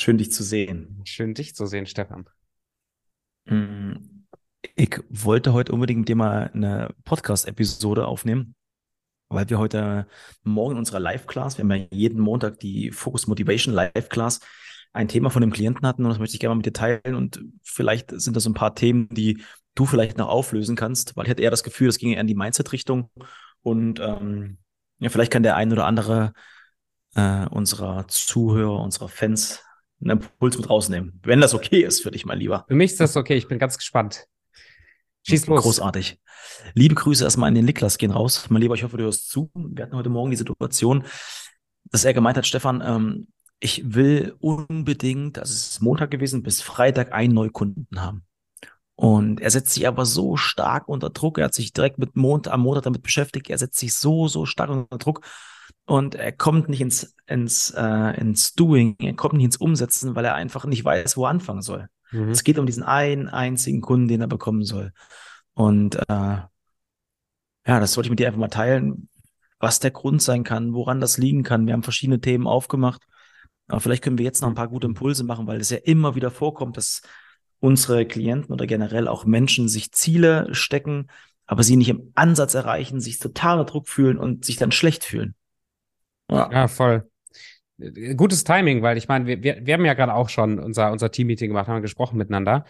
Schön, dich zu sehen. Schön, dich zu sehen, Stefan. Mm, ich wollte heute unbedingt mit dir mal eine Podcast-Episode aufnehmen, weil wir heute morgen in unserer Live-Class, wir haben ja jeden Montag die Focus Motivation Live-Class, ein Thema von dem Klienten hatten und das möchte ich gerne mal mit dir teilen und vielleicht sind das ein paar Themen, die du vielleicht noch auflösen kannst, weil ich hatte eher das Gefühl, das ging eher in die Mindset-Richtung und ähm, ja, vielleicht kann der ein oder andere äh, unserer Zuhörer, unserer Fans einen Impuls mit rausnehmen. Wenn das okay ist für dich, mein Lieber. Für mich ist das okay. Ich bin ganz gespannt. Schieß los. Großartig. Liebe Grüße erstmal an den Niklas gehen raus. Mein Lieber, ich hoffe, du hörst zu. Wir hatten heute Morgen die Situation, dass er gemeint hat, Stefan, ähm, ich will unbedingt, also es ist Montag gewesen, bis Freitag einen Neukunden haben. Und er setzt sich aber so stark unter Druck. Er hat sich direkt mit Mond, am Montag damit beschäftigt. Er setzt sich so, so stark unter Druck und er kommt nicht ins, ins, äh, ins Doing, er kommt nicht ins Umsetzen, weil er einfach nicht weiß, wo er anfangen soll. Mhm. Es geht um diesen einen einzigen Kunden, den er bekommen soll. Und äh, ja, das wollte ich mit dir einfach mal teilen, was der Grund sein kann, woran das liegen kann. Wir haben verschiedene Themen aufgemacht. Aber vielleicht können wir jetzt noch ein paar gute Impulse machen, weil es ja immer wieder vorkommt, dass unsere Klienten oder generell auch Menschen sich Ziele stecken, aber sie nicht im Ansatz erreichen, sich total unter Druck fühlen und sich dann schlecht fühlen. Ja, ja voll. Gutes Timing, weil ich meine, wir, wir, wir haben ja gerade auch schon unser, unser Team-Meeting gemacht, haben gesprochen miteinander.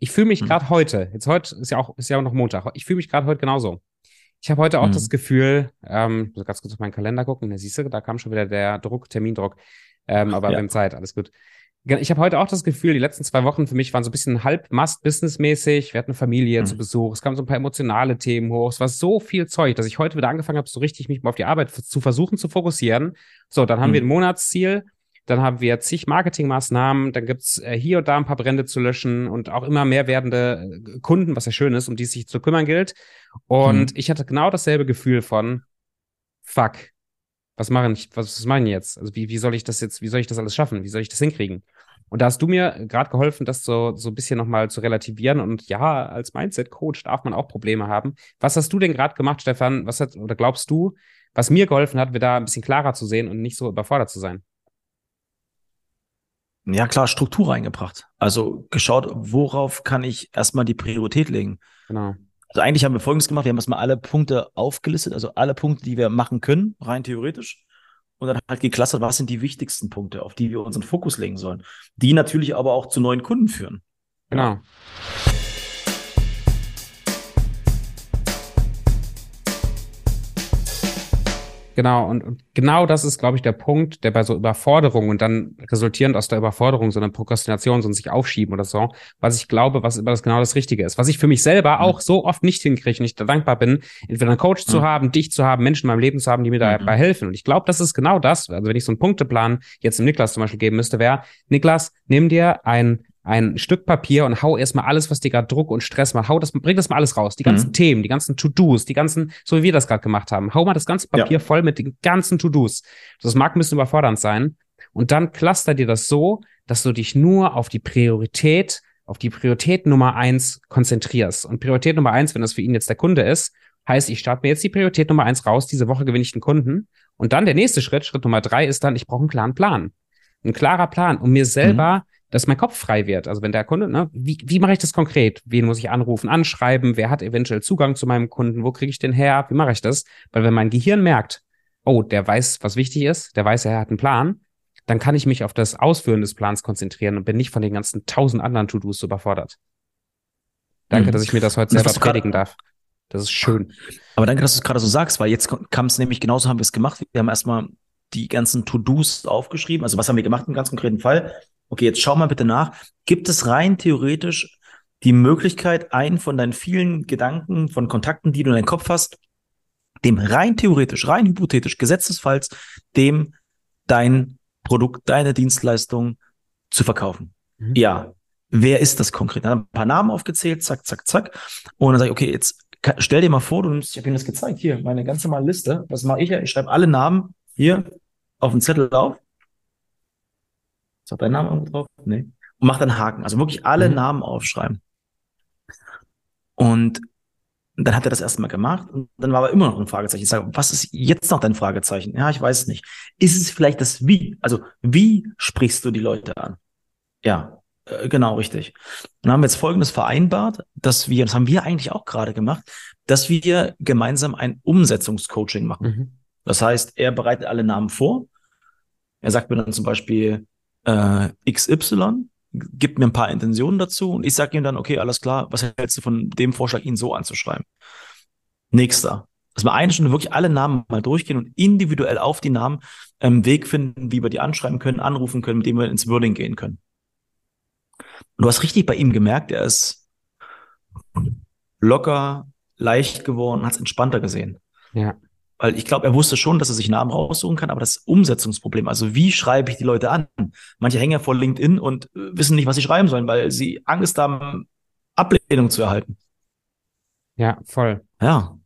Ich fühle mich gerade mhm. heute, jetzt heute ist ja auch, ist ja auch noch Montag, ich fühle mich gerade heute genauso. Ich habe heute auch mhm. das Gefühl, ähm, muss ganz kurz auf meinen Kalender gucken, da siehst du, da kam schon wieder der Druck, Termindruck. Ähm, aber ja. wir haben Zeit, alles gut. Ich habe heute auch das Gefühl, die letzten zwei Wochen für mich waren so ein bisschen halb Must-Business-mäßig. Wir hatten eine Familie mhm. zu Besuch, es kamen so ein paar emotionale Themen hoch. Es war so viel Zeug, dass ich heute wieder angefangen habe, so richtig mich auf die Arbeit zu versuchen zu fokussieren. So, dann haben mhm. wir ein Monatsziel, dann haben wir zig Marketingmaßnahmen, dann gibt's äh, hier und da ein paar Brände zu löschen und auch immer mehr werdende äh, Kunden, was ja schön ist, um die es sich zu kümmern gilt. Und mhm. ich hatte genau dasselbe Gefühl von, fuck, was mache ich, was, was mache ich jetzt? Also wie, wie soll ich das jetzt, wie soll ich das alles schaffen? Wie soll ich das hinkriegen? Und da hast du mir gerade geholfen, das so, so ein bisschen nochmal zu relativieren. Und ja, als Mindset-Coach darf man auch Probleme haben. Was hast du denn gerade gemacht, Stefan? Was hat, oder glaubst du, was mir geholfen hat, mir da ein bisschen klarer zu sehen und nicht so überfordert zu sein? Ja, klar, Struktur reingebracht. Also geschaut, worauf kann ich erstmal die Priorität legen. Genau. Also eigentlich haben wir Folgendes gemacht. Wir haben erstmal alle Punkte aufgelistet, also alle Punkte, die wir machen können, rein theoretisch und dann halt geklustert, was sind die wichtigsten Punkte, auf die wir unseren Fokus legen sollen, die natürlich aber auch zu neuen Kunden führen. Genau. Genau, und, und genau das ist, glaube ich, der Punkt, der bei so Überforderungen und dann resultierend aus der Überforderung, so eine Prokrastination, so ein sich aufschieben oder so, was ich glaube, was immer das genau das Richtige ist. Was ich für mich selber mhm. auch so oft nicht hinkriege und ich da dankbar bin, entweder einen Coach mhm. zu haben, dich zu haben, Menschen in meinem Leben zu haben, die mir dabei mhm. helfen. Und ich glaube, das ist genau das. Also wenn ich so einen Punkteplan jetzt dem Niklas zum Beispiel geben müsste, wäre, Niklas, nimm dir ein ein Stück Papier und hau erstmal alles, was dir gerade Druck und Stress macht, hau das, bring das mal alles raus. Die ganzen mhm. Themen, die ganzen To-Dos, die ganzen, so wie wir das gerade gemacht haben. Hau mal das ganze Papier ja. voll mit den ganzen To-Dos. Das mag ein bisschen überfordernd sein. Und dann cluster dir das so, dass du dich nur auf die Priorität, auf die Priorität Nummer eins konzentrierst. Und Priorität Nummer eins, wenn das für ihn jetzt der Kunde ist, heißt, ich starte mir jetzt die Priorität Nummer eins raus, diese Woche gewinne ich den Kunden. Und dann der nächste Schritt, Schritt Nummer drei, ist dann, ich brauche einen klaren Plan. Ein klarer Plan, um mir selber mhm dass mein Kopf frei wird. Also wenn der Kunde, ne, wie, wie mache ich das konkret? Wen muss ich anrufen, anschreiben? Wer hat eventuell Zugang zu meinem Kunden? Wo kriege ich den her? Wie mache ich das? Weil wenn mein Gehirn merkt, oh, der weiß, was wichtig ist, der weiß, er hat einen Plan, dann kann ich mich auf das Ausführen des Plans konzentrieren und bin nicht von den ganzen tausend anderen To-Dos überfordert. Danke, mhm. dass ich mir das heute selber das predigen darf. Das ist schön. Aber danke, dass du es gerade so sagst, weil jetzt kam es nämlich genauso, haben wir es gemacht. Wir haben erstmal die ganzen To-Dos aufgeschrieben. Also was haben wir gemacht im ganz konkreten Fall? Okay, jetzt schau mal bitte nach. Gibt es rein theoretisch die Möglichkeit, einen von deinen vielen Gedanken, von Kontakten, die du in deinem Kopf hast, dem rein theoretisch, rein hypothetisch, gesetzesfalls, dem dein Produkt, deine Dienstleistung zu verkaufen? Mhm. Ja. Wer ist das konkret? Dann ein paar Namen aufgezählt, zack, zack, zack. Und dann sage ich, okay, jetzt stell dir mal vor, du nimmst, ich habe dir das gezeigt, hier, meine ganz normale Liste. Was mache ich ja? Ich schreibe alle Namen hier auf den Zettel auf ist auch dein Name drauf? Nee. Und mach dann Haken. Also wirklich alle mhm. Namen aufschreiben. Und dann hat er das erstmal gemacht und dann war aber immer noch ein Fragezeichen. Ich sage, was ist jetzt noch dein Fragezeichen? Ja, ich weiß es nicht. Ist es vielleicht das Wie? Also, wie sprichst du die Leute an? Ja, äh, genau, richtig. Dann haben wir jetzt Folgendes vereinbart, dass wir, das haben wir eigentlich auch gerade gemacht, dass wir gemeinsam ein Umsetzungscoaching machen. Mhm. Das heißt, er bereitet alle Namen vor. Er sagt mir dann zum Beispiel äh, XY, gibt mir ein paar Intentionen dazu und ich sage ihm dann, okay, alles klar, was hältst du von dem Vorschlag, ihn so anzuschreiben? Nächster. Dass wir eine Stunde wirklich alle Namen mal durchgehen und individuell auf die Namen ähm, Weg finden, wie wir die anschreiben können, anrufen können, mit dem wir ins Wording gehen können. Und du hast richtig bei ihm gemerkt, er ist locker, leicht geworden, hat es entspannter gesehen. Ja. Weil ich glaube, er wusste schon, dass er sich Namen raussuchen kann, aber das Umsetzungsproblem, also wie schreibe ich die Leute an? Manche hängen ja vor LinkedIn und äh, wissen nicht, was sie schreiben sollen, weil sie Angst haben, Ablehnung zu erhalten. Ja, voll. Ja.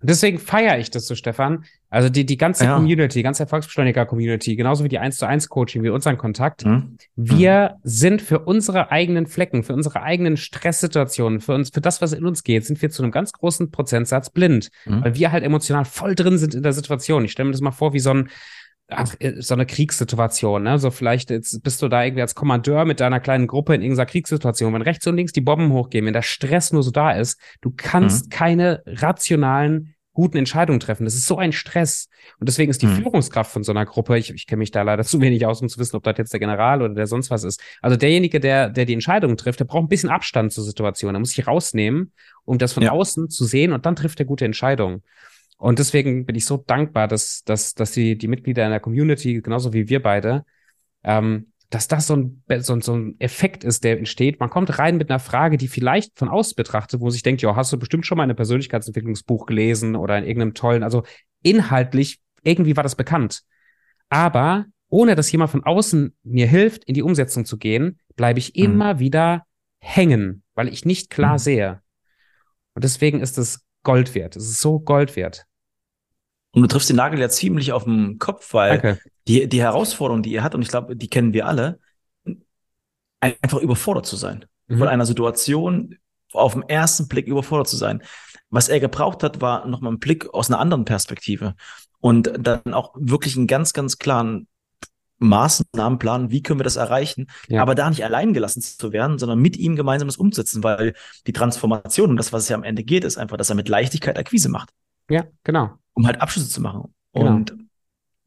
Deswegen feiere ich das so, Stefan. Also die, die ganze ja. Community, die ganze Erfolgsbeschleuniger-Community, genauso wie die 1 zu 1 Coaching, wie unseren Kontakt. Mhm. Wir mhm. sind für unsere eigenen Flecken, für unsere eigenen Stresssituationen, für uns, für das, was in uns geht, sind wir zu einem ganz großen Prozentsatz blind, mhm. weil wir halt emotional voll drin sind in der Situation. Ich stelle mir das mal vor, wie so ein, ach, äh, so eine Kriegssituation, ne? So vielleicht jetzt bist du da irgendwie als Kommandeur mit deiner kleinen Gruppe in irgendeiner Kriegssituation, wenn rechts und links die Bomben hochgehen, wenn der Stress nur so da ist, du kannst mhm. keine rationalen guten Entscheidungen treffen. Das ist so ein Stress. Und deswegen ist die mhm. Führungskraft von so einer Gruppe, ich, ich kenne mich da leider zu wenig aus, um zu wissen, ob das jetzt der General oder der sonst was ist. Also derjenige, der, der die Entscheidungen trifft, der braucht ein bisschen Abstand zur Situation. Er muss sich rausnehmen, um das von ja. außen zu sehen und dann trifft er gute Entscheidungen. Und deswegen bin ich so dankbar, dass, dass, dass die, die Mitglieder in der Community, genauso wie wir beide, ähm, dass das so ein, so, ein, so ein Effekt ist, der entsteht. Man kommt rein mit einer Frage, die vielleicht von außen betrachtet, wo man sich denkt, ja, hast du bestimmt schon mal ein Persönlichkeitsentwicklungsbuch gelesen oder in irgendeinem tollen, also inhaltlich, irgendwie war das bekannt. Aber ohne dass jemand von außen mir hilft, in die Umsetzung zu gehen, bleibe ich mhm. immer wieder hängen, weil ich nicht klar mhm. sehe. Und deswegen ist es Gold wert. Es ist so Gold wert. Und du triffst den Nagel ja ziemlich auf den Kopf, weil Danke. die, die Herausforderung, die ihr hat, und ich glaube, die kennen wir alle, einfach überfordert zu sein. Mhm. Von einer Situation auf den ersten Blick überfordert zu sein. Was er gebraucht hat, war nochmal ein Blick aus einer anderen Perspektive. Und dann auch wirklich einen ganz, ganz klaren Maßnahmenplan, wie können wir das erreichen, ja. aber da nicht allein gelassen zu werden, sondern mit ihm gemeinsam das umzusetzen, weil die Transformation und das, was es ja am Ende geht, ist einfach, dass er mit Leichtigkeit Akquise macht. Ja, genau um halt Abschlüsse zu machen. Genau. Und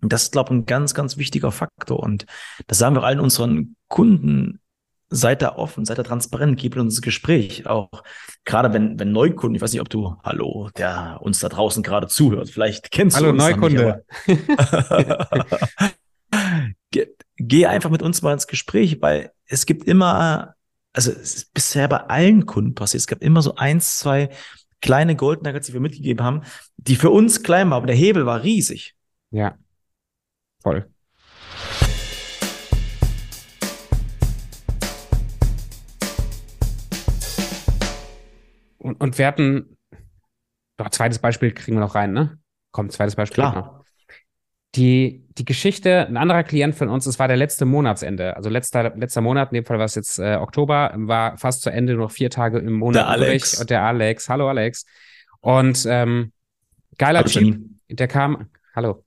das ist, glaube ich, ein ganz, ganz wichtiger Faktor. Und das sagen wir allen unseren Kunden, seid da offen, seid da transparent, gebt uns das Gespräch. Auch gerade wenn, wenn Neukunden, ich weiß nicht, ob du, hallo, der uns da draußen gerade zuhört, vielleicht kennst hallo, du uns. Hallo Neukunde. geh, geh einfach mit uns mal ins Gespräch, weil es gibt immer, also es ist bisher bei allen Kunden passiert, es gab immer so eins, zwei kleine Gold Nuggets, die wir mitgegeben haben, die für uns klein waren, aber der Hebel war riesig. Ja, voll. Und, und wir hatten, doch, zweites Beispiel kriegen wir noch rein, ne? Komm, zweites Beispiel. Klar. Die, die Geschichte, ein anderer Klient von uns, es war der letzte Monatsende, also letzter, letzter Monat, in dem Fall war es jetzt äh, Oktober, war fast zu Ende, nur noch vier Tage im Monat. Der Alex. Und der Alex, hallo Alex. Und ähm, geiler Typ, der kam, hallo.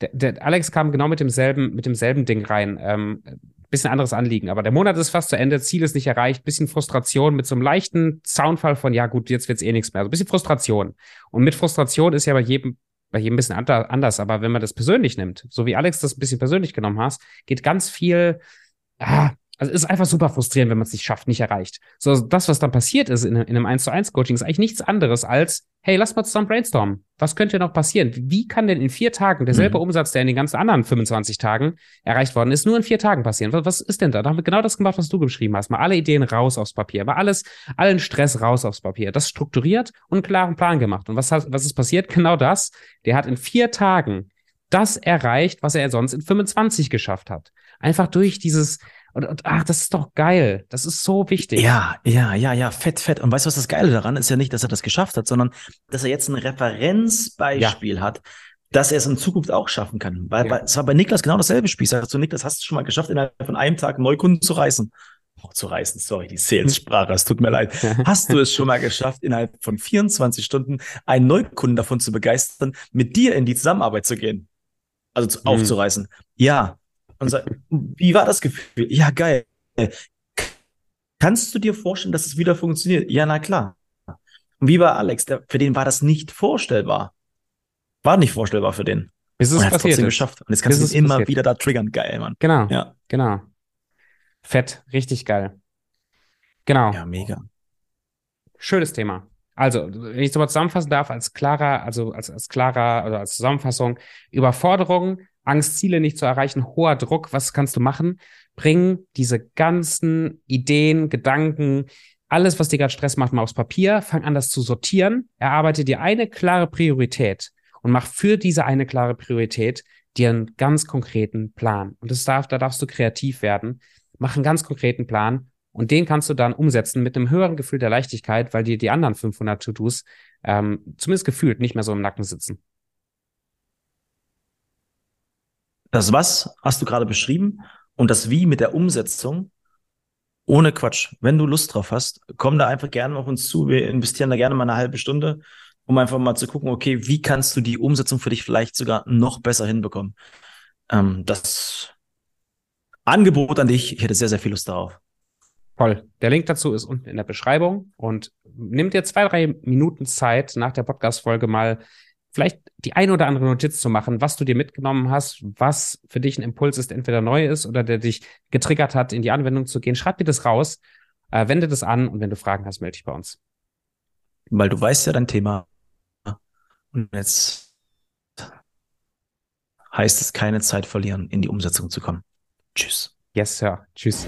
Der, der Alex kam genau mit demselben, mit demselben Ding rein. Ähm, bisschen anderes Anliegen, aber der Monat ist fast zu Ende, Ziel ist nicht erreicht, bisschen Frustration mit so einem leichten Soundfall von, ja gut, jetzt wird's eh nichts mehr. Also bisschen Frustration. Und mit Frustration ist ja bei jedem bei jedem ein bisschen anders, aber wenn man das persönlich nimmt, so wie Alex das ein bisschen persönlich genommen hast, geht ganz viel, ah, also ist einfach super frustrierend, wenn man es nicht schafft, nicht erreicht. So, das, was dann passiert ist in, in einem 1 zu 1 Coaching, ist eigentlich nichts anderes als, hey, lass mal zusammen brainstormen. Was könnte noch passieren? Wie kann denn in vier Tagen derselbe mhm. Umsatz, der in den ganzen anderen 25 Tagen erreicht worden ist, nur in vier Tagen passieren? Was, was ist denn da? Da haben wir genau das gemacht, was du beschrieben hast. Mal alle Ideen raus aufs Papier, mal alles, allen Stress raus aufs Papier. Das strukturiert und einen klaren Plan gemacht. Und was, was ist passiert? Genau das. Der hat in vier Tagen das erreicht, was er sonst in 25 geschafft hat. Einfach durch dieses, und, und ach, das ist doch geil. Das ist so wichtig. Ja, ja, ja, ja, fett, fett. Und weißt du, was das Geile daran ist? Ja nicht, dass er das geschafft hat, sondern dass er jetzt ein Referenzbeispiel ja. hat, dass er es in Zukunft auch schaffen kann. Weil ja. es war bei Niklas genau dasselbe Spiel. Sagst du, Niklas, hast du schon mal geschafft, innerhalb von einem Tag Neukunden zu reißen? Oh, zu reißen, sorry, die Sales-Sprache, es tut mir leid. Hast du es schon mal geschafft, innerhalb von 24 Stunden einen Neukunden davon zu begeistern, mit dir in die Zusammenarbeit zu gehen? Also zu, mhm. aufzureißen? Ja, und sagt, wie war das Gefühl? Ja, geil. Kannst du dir vorstellen, dass es wieder funktioniert? Ja, na klar. Und wie bei Alex, der, für den war das nicht vorstellbar. War nicht vorstellbar für den. Bis es Und er hat es passiert trotzdem ist. geschafft. Und jetzt kannst du immer passiert. wieder da triggern. Geil, Mann. Genau, Ja. genau. Fett, richtig geil. Genau. Ja, mega. Schönes Thema. Also, wenn ich es mal zusammenfassen darf, als klarer, also als, als klarer oder als Zusammenfassung, Überforderung, Angst, Ziele nicht zu erreichen, hoher Druck, was kannst du machen? Bring diese ganzen Ideen, Gedanken, alles, was dir gerade Stress macht, mal aufs Papier, fang an, das zu sortieren, erarbeite dir eine klare Priorität und mach für diese eine klare Priorität dir einen ganz konkreten Plan. Und das darf, da darfst du kreativ werden. Mach einen ganz konkreten Plan und den kannst du dann umsetzen mit einem höheren Gefühl der Leichtigkeit, weil dir die anderen 500 To-Dos ähm, zumindest gefühlt nicht mehr so im Nacken sitzen. Das Was hast du gerade beschrieben und das Wie mit der Umsetzung ohne Quatsch. Wenn du Lust drauf hast, komm da einfach gerne auf uns zu. Wir investieren da gerne mal eine halbe Stunde, um einfach mal zu gucken, okay, wie kannst du die Umsetzung für dich vielleicht sogar noch besser hinbekommen? Ähm, das Angebot an dich, ich hätte sehr, sehr viel Lust darauf. Toll. Der Link dazu ist unten in der Beschreibung und nimm dir zwei, drei Minuten Zeit nach der Podcast-Folge mal vielleicht die ein oder andere Notiz zu machen, was du dir mitgenommen hast, was für dich ein Impuls ist, entweder neu ist oder der dich getriggert hat, in die Anwendung zu gehen. Schreib dir das raus, äh, wende das an und wenn du Fragen hast, melde dich bei uns. Weil du weißt ja dein Thema. Und jetzt heißt es keine Zeit verlieren, in die Umsetzung zu kommen. Tschüss. Yes, Sir. Tschüss.